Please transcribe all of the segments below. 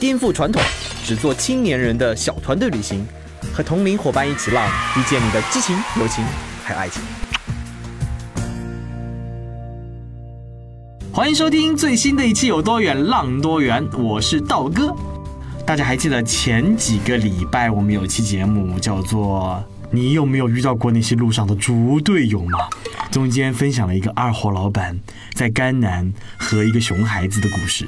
颠覆传统，只做青年人的小团队旅行。和同龄伙伴一起浪，遇见你的激情、友情还有爱情。欢迎收听最新的一期《有多远浪多远》，我是道哥。大家还记得前几个礼拜我们有期节目叫做《你有没有遇到过那些路上的猪队友》吗？中间分享了一个二货老板在甘南和一个熊孩子的故事。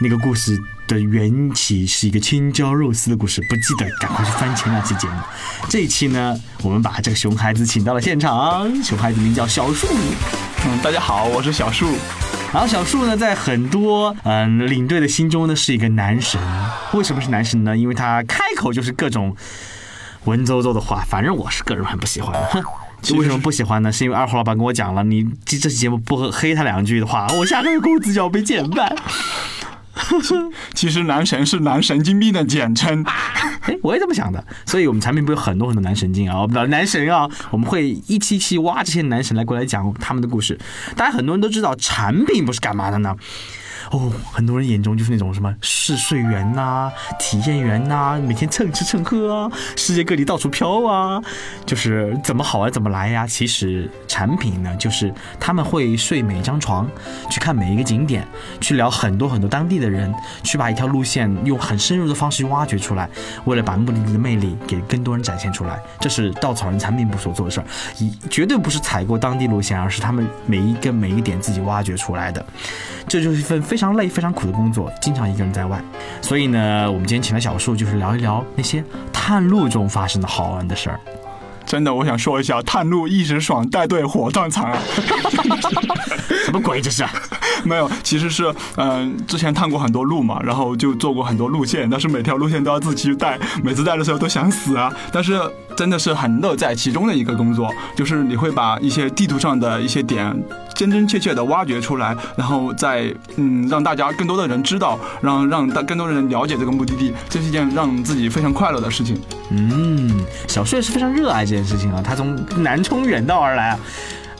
那个故事的缘起是一个青椒肉丝的故事，不记得赶快去翻前两期节目。这一期呢，我们把这个熊孩子请到了现场，熊孩子名叫小树。嗯，大家好，我是小树。然后小树呢，在很多嗯领队的心中呢，是一个男神。为什么是男神呢？因为他开口就是各种文绉绉的话，反正我是个人很不喜欢。哼，为什么不喜欢呢？是因为二胡老板跟我讲了，你这这期节目不黑他两句的话，我下个月工资就要被减半。其实男神是男神经病的简称，哎，我也这么想的。所以我们产品部有很多很多男神经啊，我们的男神啊，我们会一期期挖这些男神来过来讲他们的故事。大家很多人都知道，产品不是干嘛的呢？哦，很多人眼中就是那种什么试睡员呐、体验员呐，每天蹭吃蹭喝啊，世界各地到处飘啊，就是怎么好玩怎么来呀。其实产品呢，就是他们会睡每一张床，去看每一个景点，去聊很多很多当地的人，去把一条路线用很深入的方式挖掘出来，为了把目的地的魅力给更多人展现出来。这是稻草人产品部所做的事儿，一绝对不是踩过当地路线，而是他们每一个每一个点自己挖掘出来的。这就是一份非常累、非常苦的工作，经常一个人在外。所以呢，我们今天请来小树，就是聊一聊那些探路中发生的好玩的事儿。真的，我想说一下，探路一时爽，带队火葬场啊！什么鬼这是？没有，其实是嗯，之前探过很多路嘛，然后就做过很多路线，但是每条路线都要自己去带，每次带的时候都想死啊。但是真的是很乐在其中的一个工作，就是你会把一些地图上的一些点真真切切的挖掘出来，然后再嗯让大家更多的人知道，让让大更多的人了解这个目的地，这是一件让自己非常快乐的事情。嗯，小帅是非常热爱这件事情啊，他从南充远道而来啊。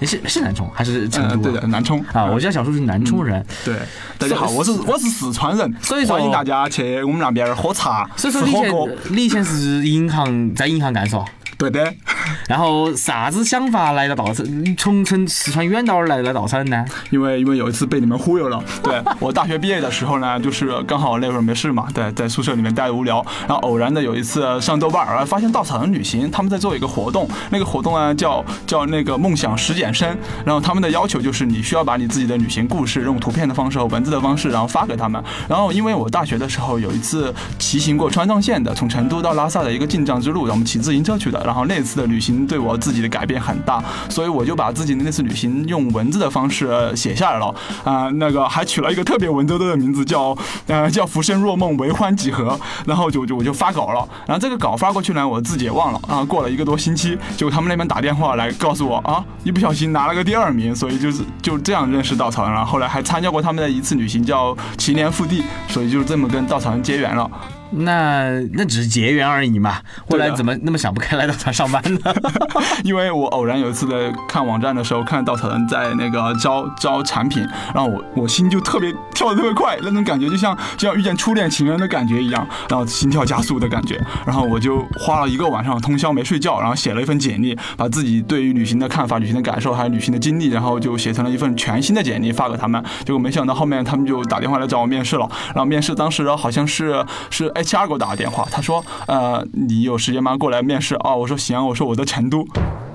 你是是南充还是成都？对的，南充啊，我家小叔是南充人。对，大家好，我是我是四川人，所以说欢迎大家去我们那边喝茶、所以说你以。前你以前是银行在银行干嗦，对的，然后啥子想法来到稻草？从从四川远道而来到稻草人呢？因为因为有一次被你们忽悠了。对 我大学毕业的时候呢，就是刚好那会儿没事嘛，对，在宿舍里面待着无聊，然后偶然的有一次上豆瓣儿，发现稻草人旅行他们在做一个活动，那个活动呢叫叫那个梦想实践生，然后他们的要求就是你需要把你自己的旅行故事用图片的方式和文字的方式，然后发给他们。然后因为我大学的时候有一次骑行过川藏线的，从成都到拉萨的一个进藏之路，然后我们骑自行车去的，然后那次的旅旅行对我自己的改变很大，所以我就把自己的那次旅行用文字的方式写下来了。啊、那个还取了一个特别文绉绉的名字，叫 呃叫浮生若梦，为欢几何。然后就就我就发稿了，然后这个稿发过去呢，我自己也忘了啊。过了一个多星期，结果他们那边打电话来告诉我啊，一不小心拿了个第二名，所以就是 就这样认识稻草人了。后来还参加过他们的一次旅行，叫祈年复地，所以就这么跟稻草人结缘了。那那只是结缘而已嘛，后来怎么那么想不开来稻草上班呢？因为我偶然有一次在看网站的时候，看到稻草人在那个招招产品，然后我我心就特别跳得特别快，那种感觉就像就像遇见初恋情人的感觉一样，然后心跳加速的感觉，然后我就花了一个晚上通宵没睡觉，然后写了一份简历，把自己对于旅行的看法、旅行的感受还有旅行的经历，然后就写成了一份全新的简历发给他们。结果没想到后面他们就打电话来找我面试了，然后面试当时好像是是 HR 给我打个电话，他说呃你有时间吗？过来面试啊？我说行，我说我在成都。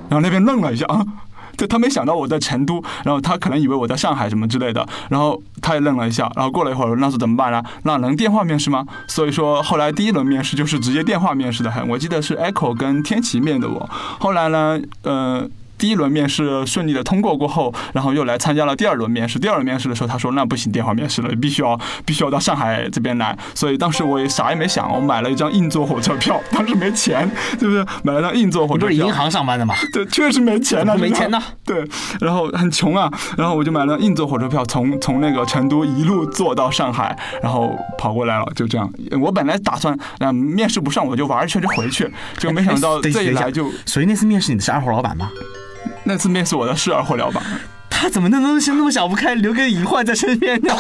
然后那边愣了一下啊，对他没想到我在成都，然后他可能以为我在上海什么之类的，然后他也愣了一下，然后过了一会儿，那是怎么办呢？那能电话面试吗？所以说后来第一轮面试就是直接电话面试的，很我记得是 Echo 跟天琪面的我，后来呢，呃。第一轮面试顺利的通过过后，然后又来参加了第二轮面试。第二轮面试的时候，他说那不行，电话面试了，必须要必须要到上海这边来。所以当时我也啥也没想，我买了一张硬座火车票，当时没钱，对不对？买了张硬座火车票。不是银行上班的吗？对，确实没钱了，没钱呢。对，然后很穷啊，然后我就买了硬座火车票，从从那个成都一路坐到上海，然后跑过来了，就这样。我本来打算，嗯，面试不上我就玩一圈就回去，就没想到这一来就。所以那次面试你的是二号老板吗？那次面试我的是二货老板。他怎么那东西那么想不开，留个隐患在身边呢？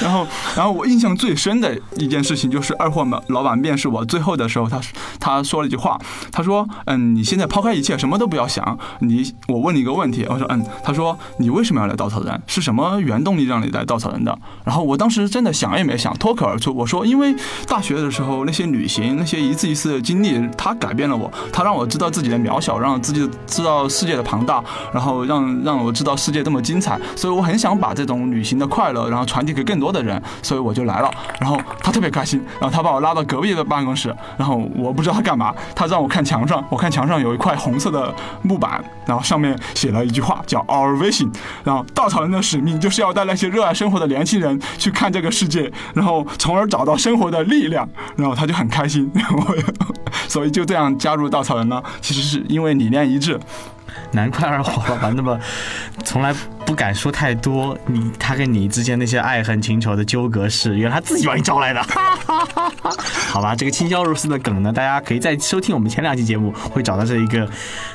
然后，然后我印象最深的一件事情就是二货们老板面试我最后的时候，他他说了一句话，他说：“嗯，你现在抛开一切，什么都不要想。你，我问你一个问题。”我说：“嗯。”他说：“你为什么要来稻草人？是什么原动力让你来稻草人的？”然后我当时真的想也没想，脱口而出我说：“因为大学的时候那些旅行，那些一次一次的经历，它改变了我，它让我知道自己的渺小，让自己知道世界的庞大，然后让让我知道世界这么精彩。所以我很想把这种旅行的快乐，然后传递给更多多的人。”所以我就来了，然后他特别开心，然后他把我拉到隔壁的办公室，然后我不知道他干嘛，他让我看墙上，我看墙上有一块红色的木板，然后上面写了一句话叫 Our Vision，然后稻草人的使命就是要带那些热爱生活的年轻人去看这个世界，然后从而找到生活的力量，然后他就很开心，然 后所以就这样加入稻草人呢，其实是因为理念一致。难怪二货老板那么从来不敢说太多，你他跟你之间那些爱恨情仇的纠葛是原来他自己把你招来的。好吧，这个轻销如丝的梗呢，大家可以再收听我们前两期节目，会找到这一个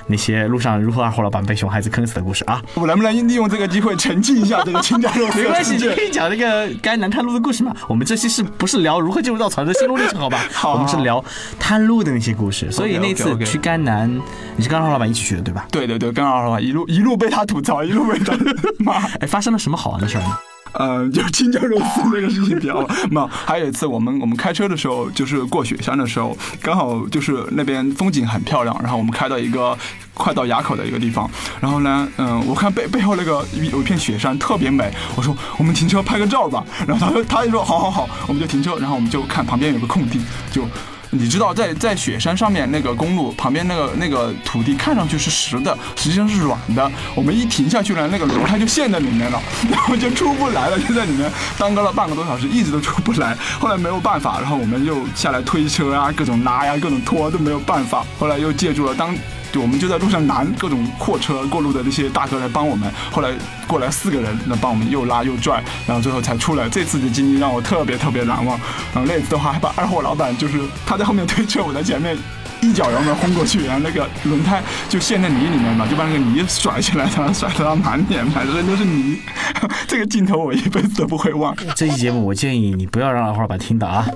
那些路上如何二货老板被熊孩子坑死的故事啊。我能不能利用这个机会澄清一下这个轻销如丝？没关系，你可以讲那个甘南探路的故事嘛。我们这期是不是聊如何进入到草的心路历程？好吧，好，我们是聊探路的那些故事。所以那次去甘南，你是跟二货老板一起去的对吧？对对对。跟二老板一路一路被他吐槽，一路被他 骂。哎，发生了什么好玩的事儿呢？嗯，就青椒肉丝那个事情比较 嘛，还有一次我们我们开车的时候，就是过雪山的时候，刚好就是那边风景很漂亮，然后我们开到一个快到垭口的一个地方，然后呢，嗯，我看背背后那个有一片雪山特别美，我说我们停车拍个照吧，然后他说他就说好好好，我们就停车，然后我们就看旁边有个空地，就。你知道，在在雪山上面那个公路旁边那个那个土地看上去是实的，实际上是软的。我们一停下去了，那个轮胎就陷在里面了，然后就出不来了，就在里面耽搁了半个多小时，一直都出不来。后来没有办法，然后我们又下来推车啊，各种拉呀，各种拖都没有办法。后来又借助了当。对，我们就在路上拦各种货车过路的那些大哥来帮我们。后来过来四个人，那帮我们又拉又拽，然后最后才出来。这次的经历让我特别特别难忘。然后那次的话，还把二货老板就是他在后面推车，我在前面一脚油门轰过去，然后那个轮胎就陷在泥里面嘛，就把那个泥甩起来，然后甩得他满脸满身都是泥。这个镜头我一辈子都不会忘。这期节目我建议你不要让二货老板听到啊。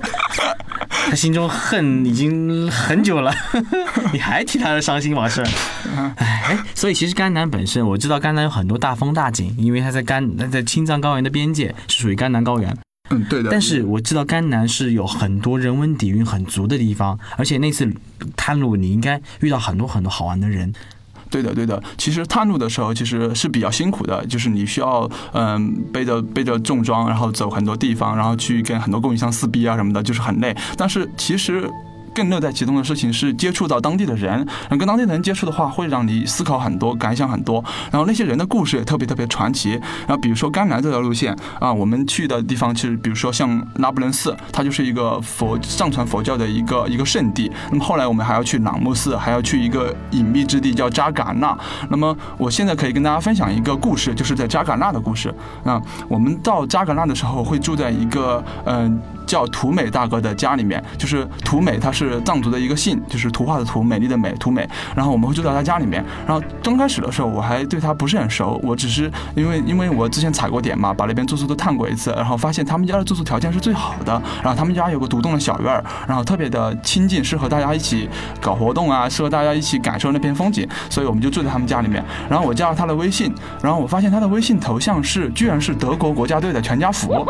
他心中恨已经很久了，你还提他的伤心往事？哎，所以其实甘南本身，我知道甘南有很多大风大景，因为它在甘，在青藏高原的边界是属于甘南高原。嗯，对的。但是我知道甘南是有很多人文底蕴很足的地方，而且那次探路你应该遇到很多很多好玩的人。对的，对的。其实探路的时候其实是比较辛苦的，就是你需要嗯背着背着重装，然后走很多地方，然后去跟很多供应商撕逼啊什么的，就是很累。但是其实。更乐在其中的事情是接触到当地的人，能跟当地的人接触的话，会让你思考很多，感想很多。然后那些人的故事也特别特别传奇。然后比如说甘南这条路线啊，我们去的地方其实，比如说像拉卜楞寺，它就是一个佛藏传佛教的一个一个圣地。那么后来我们还要去朗木寺，还要去一个隐秘之地叫扎尕那。那么我现在可以跟大家分享一个故事，就是在扎尕那的故事。啊，我们到扎尕那的时候会住在一个嗯。叫图美大哥的家里面，就是图美，他是藏族的一个姓，就是图画的图，美丽的美，图美。然后我们会住在他家里面。然后刚开始的时候，我还对他不是很熟，我只是因为因为我之前踩过点嘛，把那边住宿都探过一次，然后发现他们家的住宿条件是最好的。然后他们家有个独栋的小院儿，然后特别的清静，适合大家一起搞活动啊，适合大家一起感受那片风景。所以我们就住在他们家里面。然后我加了他的微信，然后我发现他的微信头像是居然是德国国家队的全家福。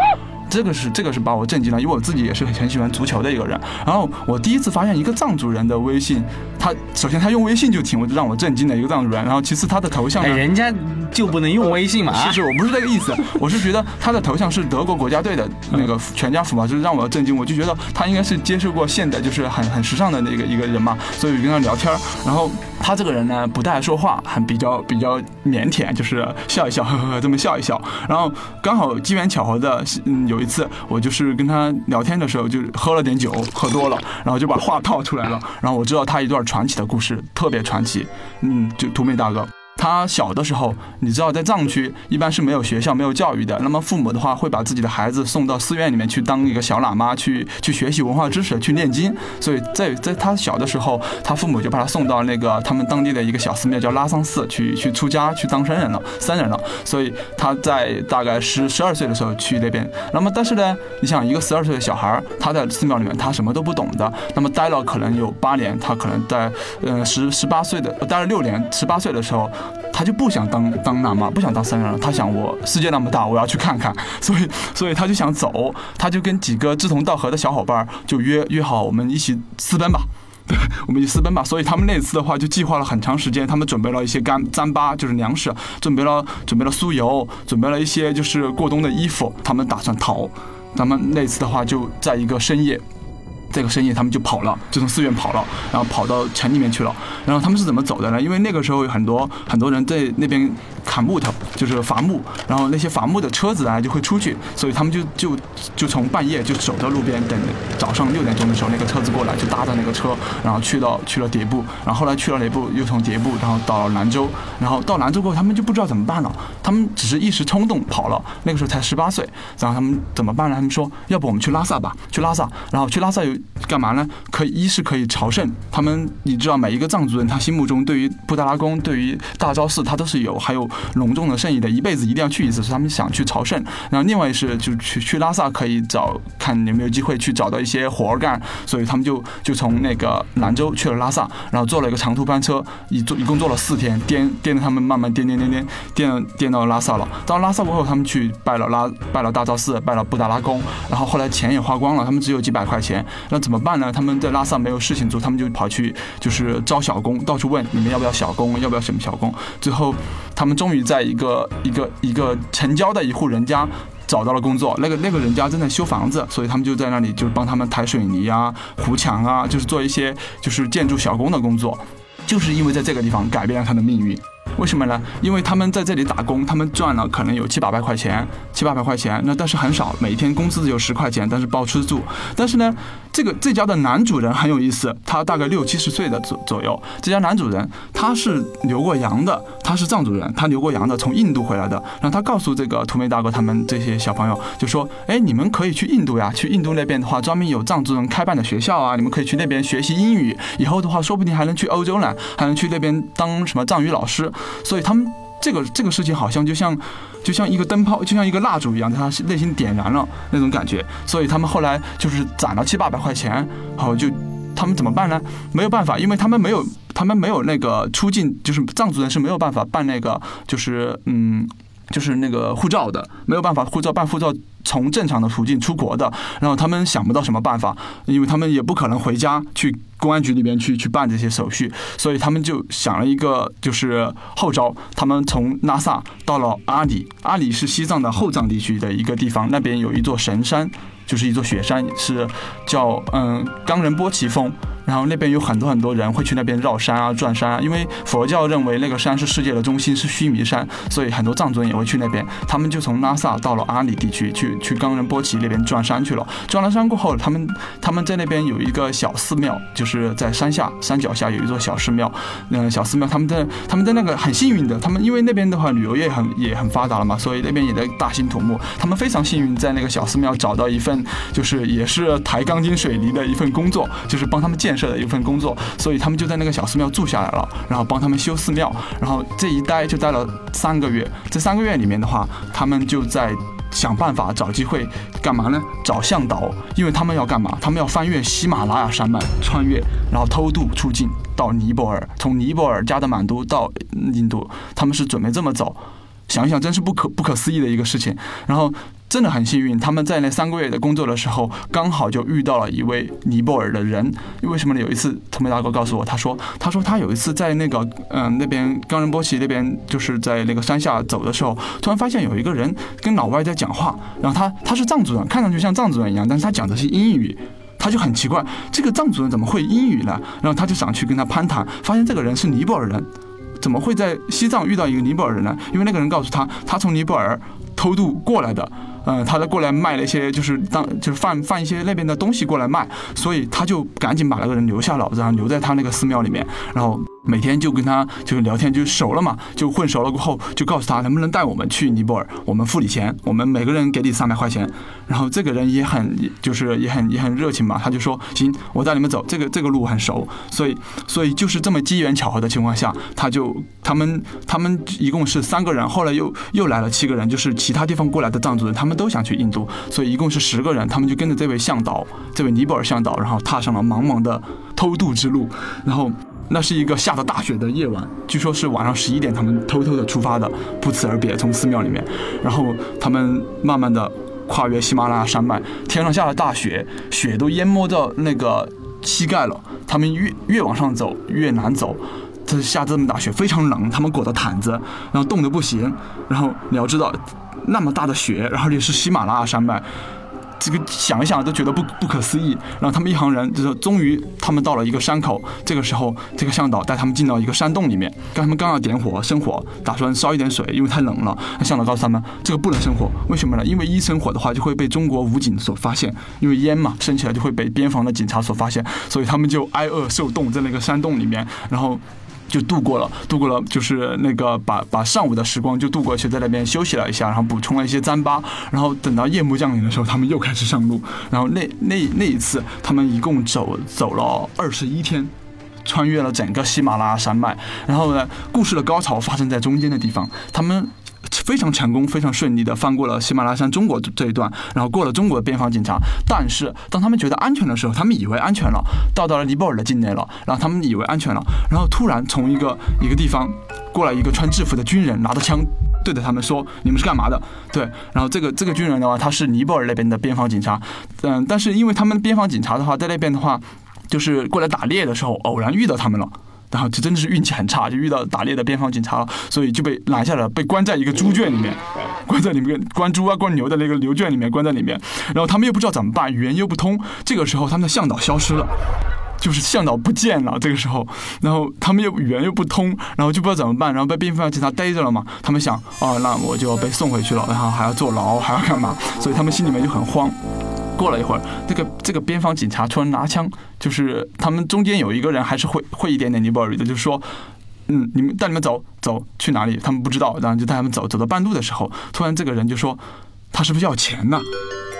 这个是这个是把我震惊了，因为我自己也是很喜欢足球的一个人。然后我第一次发现一个藏族人的微信，他首先他用微信就挺让我震惊的一个藏族人，然后其次他的头像哎，人家就不能用微信嘛？啊是是，我不是这个意思，我是觉得他的头像是德国国家队的那个全家福嘛，就是让我震惊，我就觉得他应该是接受过现代，就是很很时尚的那个一个人嘛，所以跟他聊天，然后他这个人呢不太爱说话，很比较 比较腼腆，就是笑一笑，呵呵呵这么笑一笑，然后刚好机缘巧合的，嗯，有有一次我就是跟他聊天的时候，就喝了点酒，喝多了，然后就把话套出来了，然后我知道他一段传奇的故事，特别传奇，嗯，就图美大哥。他小的时候，你知道，在藏区一般是没有学校、没有教育的。那么父母的话会把自己的孩子送到寺院里面去当一个小喇嘛，去去学习文化知识，去念经。所以在在他小的时候，他父母就把他送到那个他们当地的一个小寺庙，叫拉桑寺，去去出家，去当僧人了，僧人了。所以他在大概十十二岁的时候去那边。那么但是呢，你想一个十二岁的小孩，他在寺庙里面他什么都不懂的，那么待了可能有八年，他可能在呃十十八岁的待了六年，十八岁的时候。他就不想当当喇嘛，不想当僧人了。他想，我世界那么大，我要去看看，所以所以他就想走，他就跟几个志同道合的小伙伴就约约好，我们一起私奔吧。对，我们就私奔吧。所以他们那次的话就计划了很长时间，他们准备了一些干糌粑，就是粮食，准备了准备了酥油，准备了一些就是过冬的衣服，他们打算逃。他们那次的话就在一个深夜。这个深夜，他们就跑了，就从寺院跑了，然后跑到城里面去了。然后他们是怎么走的呢？因为那个时候有很多很多人在那边砍木头，就是伐木，然后那些伐木的车子啊就会出去，所以他们就就就从半夜就守在路边等早上六点钟的时候那个车子过来，就搭着那个车，然后去到去了迭部，然后后来去了迭部，又从迭部然后到了兰州，然后到兰州过后他们就不知道怎么办了，他们只是一时冲动跑了，那个时候才十八岁，然后他们怎么办呢？他们说要不我们去拉萨吧，去拉萨，然后去拉萨有干嘛呢？可以一是可以朝圣，他们你知道每一个藏族人他心目中对于布达拉宫、对于大昭寺，他都是有还有隆重的圣意的，一辈子一定要去一次，是他们想去朝圣。然后另外是就去去拉萨可以找看有没有机会去找到一些活儿干，所以他们就就从那个兰州去了拉萨，然后坐了一个长途班车，一坐一共坐了四天，颠颠着他们慢慢颠颠颠颠颠颠到拉萨了。到拉萨过后，他们去拜了拉拜了大昭寺，拜了布达拉宫，然后后来钱也花光了，他们只有几百块钱，那怎么办呢？他们在拉萨没有事情做，他们就跑去就是招小工，到处问你们要不要小工，要不要什么小工。最后他们终终于在一个一个一个城郊的一户人家。找到了工作，那个那个人家正在修房子，所以他们就在那里就是帮他们抬水泥啊、糊墙啊，就是做一些就是建筑小工的工作。就是因为在这个地方改变了他的命运。为什么呢？因为他们在这里打工，他们赚了可能有七八百块钱，七八百块钱，那但是很少，每天工资只有十块钱，但是包吃住。但是呢，这个这家的男主人很有意思，他大概六七十岁的左左右。这家男主人他是留过洋的，他是藏族人，他留过洋的，从印度回来的。然后他告诉这个图梅大哥他们这些小朋友，就说：“哎，你们可以去印度呀，去印度那边的话，专门有藏族人开办的学校啊，你们可以去那边学习英语，以后的话说不定还能去欧洲呢，还能去那边当什么藏语老师。”所以他们这个这个事情好像就像就像一个灯泡，就像一个蜡烛一样，在他内心点燃了那种感觉。所以他们后来就是攒了七八百块钱，好就他们怎么办呢？没有办法，因为他们没有他们没有那个出境，就是藏族人是没有办法办那个就是嗯。就是那个护照的，没有办法护照办护照，从正常的途径出国的，然后他们想不到什么办法，因为他们也不可能回家去公安局里边去去办这些手续，所以他们就想了一个就是后招，他们从拉萨到了阿里，阿里是西藏的后藏地区的一个地方，那边有一座神山，就是一座雪山，是叫嗯冈仁波齐峰。然后那边有很多很多人会去那边绕山啊、转山啊，因为佛教认为那个山是世界的中心，是须弥山，所以很多藏族人也会去那边。他们就从拉萨到了阿里地区，去去冈仁波齐那边转山去了。转了山过后，他们他们在那边有一个小寺庙，就是在山下山脚下有一座小寺庙。嗯，小寺庙他们在他们在那个很幸运的，他们因为那边的话旅游业很也很发达了嘛，所以那边也在大兴土木。他们非常幸运，在那个小寺庙找到一份就是也是抬钢筋水泥的一份工作，就是帮他们建。设的一份工作，所以他们就在那个小寺庙住下来了，然后帮他们修寺庙，然后这一待就待了三个月。这三个月里面的话，他们就在想办法找机会干嘛呢？找向导，因为他们要干嘛？他们要翻越喜马拉雅山脉，穿越，然后偷渡出境到尼泊尔，从尼泊尔加德满都到印度，他们是准备这么走。想一想，真是不可不可思议的一个事情。然后真的很幸运，他们在那三个月的工作的时候，刚好就遇到了一位尼泊尔的人。为什么呢？有一次，特梅大哥告诉我，他说，他说他有一次在那个嗯那边冈仁波齐那边，就是在那个山下走的时候，突然发现有一个人跟老外在讲话，然后他他是藏族人，看上去像藏族人一样，但是他讲的是英语。他就很奇怪，这个藏族人怎么会英语呢？然后他就想去跟他攀谈，发现这个人是尼泊尔人，怎么会在西藏遇到一个尼泊尔人呢？因为那个人告诉他，他从尼泊尔偷渡过来的，嗯，他在过来卖了一些，就是当就是贩贩一些那边的东西过来卖，所以他就赶紧把那个人留下了，然后留在他那个寺庙里面，然后。每天就跟他就是聊天，就熟了嘛，就混熟了过后，就告诉他能不能带我们去尼泊尔，我们付你钱，我们每个人给你三百块钱。然后这个人也很就是也很也很热情嘛，他就说行，我带你们走，这个这个路很熟，所以所以就是这么机缘巧合的情况下，他就他们他们一共是三个人，后来又又来了七个人，就是其他地方过来的藏族人，他们都想去印度，所以一共是十个人，他们就跟着这位向导，这位尼泊尔向导，然后踏上了茫茫的偷渡之路，然后。那是一个下着大雪的夜晚，据说是晚上十一点，他们偷偷的出发的，不辞而别，从寺庙里面，然后他们慢慢的跨越喜马拉雅山脉，天上下了大雪，雪都淹没到那个膝盖了，他们越越往上走越难走，这下这么大雪非常冷，他们裹着毯子，然后冻得不行，然后你要知道，那么大的雪，然后也是喜马拉雅山脉。这个想一想都觉得不不可思议。然后他们一行人就是终于他们到了一个山口，这个时候这个向导带他们进到一个山洞里面，刚他们刚要点火生火，打算烧一点水，因为太冷了。向导告诉他们这个不能生火，为什么呢？因为一生火的话就会被中国武警所发现，因为烟嘛升起来就会被边防的警察所发现，所以他们就挨饿受冻在那个山洞里面，然后。就度过了，度过了，就是那个把把上午的时光就度过去，在那边休息了一下，然后补充了一些糌粑，然后等到夜幕降临的时候，他们又开始上路，然后那那那一次，他们一共走走了二十一天，穿越了整个喜马拉雅山脉，然后呢，故事的高潮发生在中间的地方，他们。非常成功、非常顺利的翻过了喜马拉雅山中国这一段，然后过了中国的边防警察。但是当他们觉得安全的时候，他们以为安全了，到达了尼泊尔的境内了，然后他们以为安全了，然后突然从一个一个地方过来一个穿制服的军人，拿着枪对着他们说：“你们是干嘛的？”对，然后这个这个军人的话，他是尼泊尔那边的边防警察。嗯，但是因为他们边防警察的话，在那边的话，就是过来打猎的时候，偶然遇到他们了。然后就真的是运气很差，就遇到打猎的边防警察了，所以就被拦下了，被关在一个猪圈里面，关在里面关猪啊关牛的那个牛圈里面，关在里面。然后他们又不知道怎么办，语言又不通。这个时候他们的向导消失了，就是向导不见了。这个时候，然后他们又语言又不通，然后就不知道怎么办，然后被边防警察逮着了嘛。他们想，哦，那我就要被送回去了，然后还要坐牢，还要干嘛？所以他们心里面就很慌。过了一会儿，这个这个边防警察突然拿枪，就是他们中间有一个人还是会会一点点尼泊尔语的，就是说，嗯，你们带你们走走去哪里？他们不知道，然后就带他们走，走到半路的时候，突然这个人就说，他是不是要钱呢？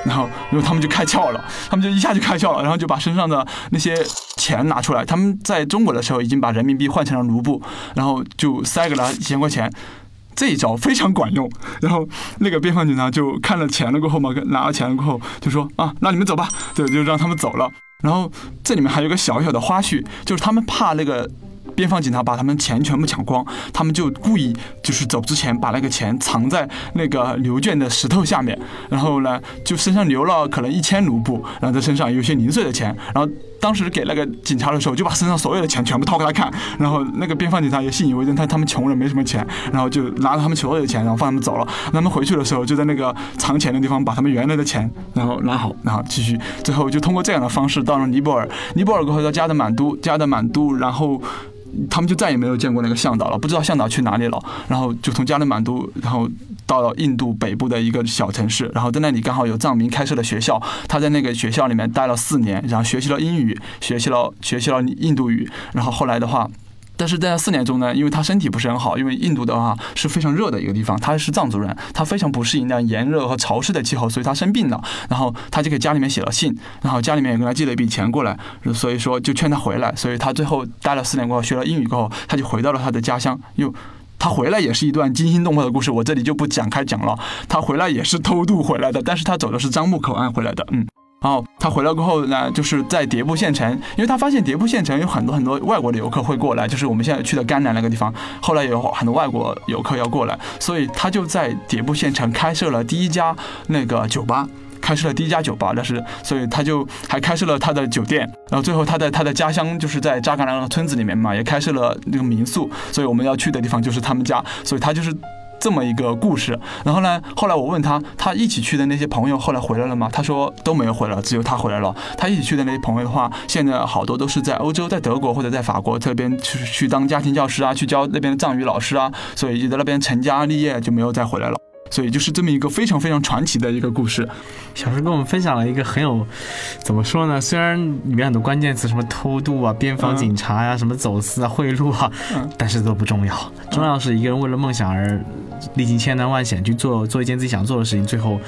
然后，然后他们就开窍了，他们就一下就开窍了，然后就把身上的那些钱拿出来。他们在中国的时候已经把人民币换成了卢布，然后就塞给了几千块钱。这一招非常管用，然后那个边防警察就看了钱了过后嘛，拿了钱了过后就说啊，那你们走吧，对，就让他们走了。然后这里面还有个小小的花絮，就是他们怕那个。边防警察把他们钱全部抢光，他们就故意就是走之前把那个钱藏在那个牛圈的石头下面，然后呢就身上留了可能一千卢布，然后在身上有些零碎的钱，然后当时给那个警察的时候就把身上所有的钱全部掏给他看，然后那个边防警察也信以为真，他他们穷人没什么钱，然后就拿着他们所有的钱，然后放他们走了。他们回去的时候就在那个藏钱的地方把他们原来的钱然后拿好，然后继续，最后就通过这样的方式到了尼泊尔，尼泊尔过后到加德满都，加德满都，然后。他们就再也没有见过那个向导了，不知道向导去哪里了。然后就从加德满都，然后到了印度北部的一个小城市，然后在那里刚好有藏民开设的学校，他在那个学校里面待了四年，然后学习了英语，学习了学习了印度语，然后后来的话。但是在那四年中呢，因为他身体不是很好，因为印度的话是非常热的一个地方，他是藏族人，他非常不适应那样炎热和潮湿的气候，所以他生病了。然后他就给家里面写了信，然后家里面也给他寄了一笔钱过来，所以说就劝他回来。所以他最后待了四年过后，学了英语过后，他就回到了他的家乡。又他回来也是一段惊心动魄的故事，我这里就不展开讲了。他回来也是偷渡回来的，但是他走的是樟木口岸回来的，嗯。然后他回来过后呢，就是在迭部县城，因为他发现迭部县城有很多很多外国的游客会过来，就是我们现在去的甘南那个地方，后来有很多外国游客要过来，所以他就在迭部县城开设了第一家那个酒吧。开设了第一家酒吧，但是所以他就还开设了他的酒店，然后最后他在他的家乡就是在扎嘎兰村子里面嘛，也开设了那个民宿，所以我们要去的地方就是他们家，所以他就是这么一个故事。然后呢，后来我问他，他一起去的那些朋友后来回来了吗？他说都没有回来，只有他回来了。他一起去的那些朋友的话，现在好多都是在欧洲，在德国或者在法国这边去去当家庭教师啊，去教那边的藏语老师啊，所以就在那边成家立业，就没有再回来了。所以就是这么一个非常非常传奇的一个故事。小叔跟我们分享了一个很有，怎么说呢？虽然里面很多关键词，什么偷渡啊、边防警察呀、什么走私啊、贿赂啊，但是都不重要。重要是一个人为了梦想而历经千难万险去做做一件自己想做的事情，最后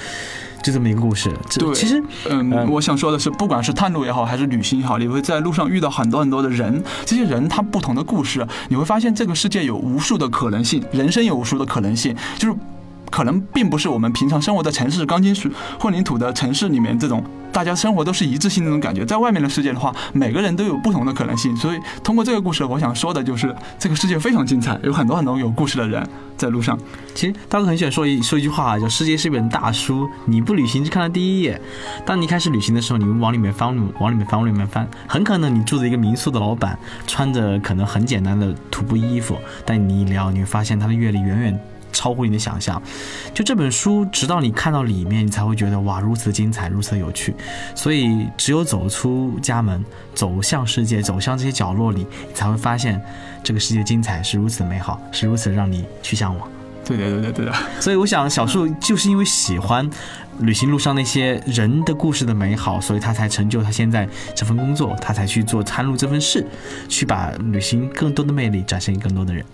就这么一个故事。对，其实，嗯，我想说的是，不管是探路也好，还是旅行也好，你会在路上遇到很多很多的人，这些人他不同的故事，你会发现这个世界有无数的可能性，人生有无数的可能性，就是。可能并不是我们平常生活在城市钢筋水混凝土的城市里面这种大家生活都是一致性那种感觉，在外面的世界的话，每个人都有不同的可能性。所以通过这个故事，我想说的就是这个世界非常精彩，有很多很多有故事的人在路上。其实大哥很喜欢说一说一句话，叫“世界是一本大书，你不旅行只看到第一页。当你开始旅行的时候，你往里面翻，往里面翻，往里面翻，很可能你住着一个民宿的老板，穿着可能很简单的徒步衣服，但你一聊，你会发现他的阅历远远。超乎你的想象，就这本书，直到你看到里面，你才会觉得哇，如此精彩，如此有趣。所以，只有走出家门，走向世界，走向这些角落里，你才会发现这个世界精彩是如此美好，是如此让你去向往。对的，对的，对的。所以，我想小树就是因为喜欢旅行路上那些人的故事的美好，所以他才成就他现在这份工作，他才去做参路这份事，去把旅行更多的魅力展现给更多的人。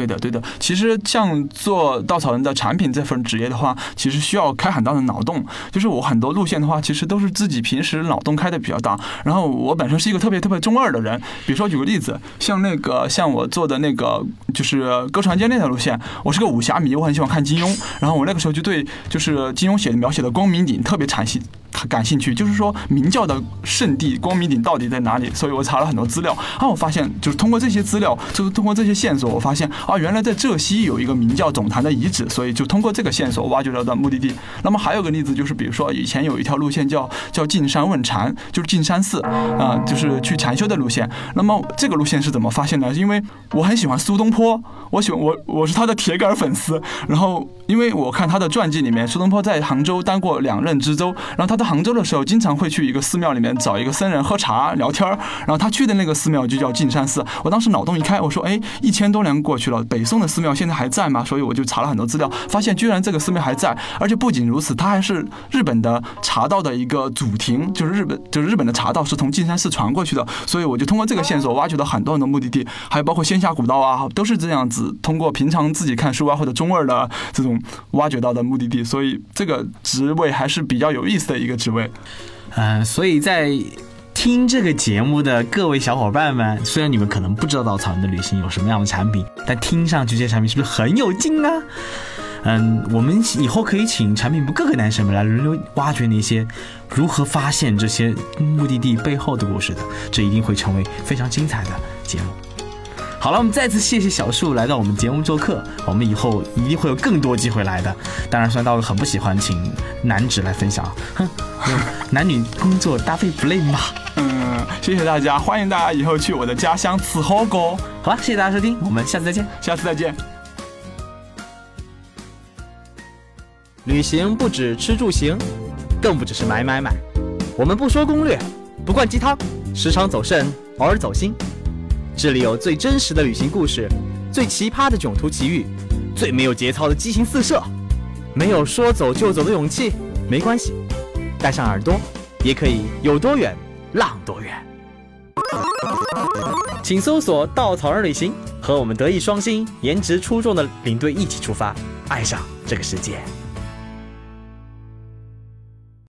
对的，对的。其实像做稻草人的产品这份职业的话，其实需要开很大的脑洞。就是我很多路线的话，其实都是自己平时脑洞开的比较大。然后我本身是一个特别特别中二的人。比如说举个例子，像那个像我做的那个就是歌传间那条路线，我是个武侠迷，我很喜欢看金庸。然后我那个时候就对就是金庸写的描写的光明顶特别产心。感兴趣，就是说明教的圣地光明顶到底在哪里？所以我查了很多资料，然后我发现，就是通过这些资料，就是通过这些线索，我发现啊，原来在浙西有一个明教总坛的遗址，所以就通过这个线索挖掘到的目的地。那么还有个例子，就是比如说以前有一条路线叫叫进山问禅，就是进山寺啊，就是去禅修的路线。那么这个路线是怎么发现的？因为我很喜欢苏东坡，我喜欢我我是他的铁杆粉丝。然后因为我看他的传记里面，苏东坡在杭州当过两任知州，然后他在。杭州的时候，经常会去一个寺庙里面找一个僧人喝茶聊天儿，然后他去的那个寺庙就叫径山寺。我当时脑洞一开，我说：“哎，一千多年过去了，北宋的寺庙现在还在吗？”所以我就查了很多资料，发现居然这个寺庙还在，而且不仅如此，它还是日本的茶道的一个祖庭，就是日本就是日本的茶道是从径山寺传过去的。所以我就通过这个线索挖掘到很多很多目的地，还有包括仙峡古道啊，都是这样子通过平常自己看书啊或者中二的这种挖掘到的目的地。所以这个职位还是比较有意思的一个。个职位，嗯，所以在听这个节目的各位小伙伴们，虽然你们可能不知道稻草人的旅行有什么样的产品，但听上去这些产品是不是很有劲啊？嗯，我们以后可以请产品部各个男生们来轮流挖掘那些如何发现这些目的地背后的故事的，这一定会成为非常精彩的节目。好了，我们再次谢谢小树来到我们节目做客。我们以后一定会有更多机会来的。当然，虽然大哥很不喜欢请男纸来分享，哼，男女工作搭配不累吗？嗯，谢谢大家，欢迎大家以后去我的家乡吃火锅。好了，谢谢大家收听，我们下次再见，下次再见。旅行不止吃住行，更不只是买买买。我们不说攻略，不灌鸡汤，时常走肾，偶尔走心。这里有最真实的旅行故事，最奇葩的囧途奇遇，最没有节操的激情四射。没有说走就走的勇气，没关系，带上耳朵，也可以有多远浪多远。请搜索“稻草人旅行”，和我们德艺双馨、颜值出众的领队一起出发，爱上这个世界。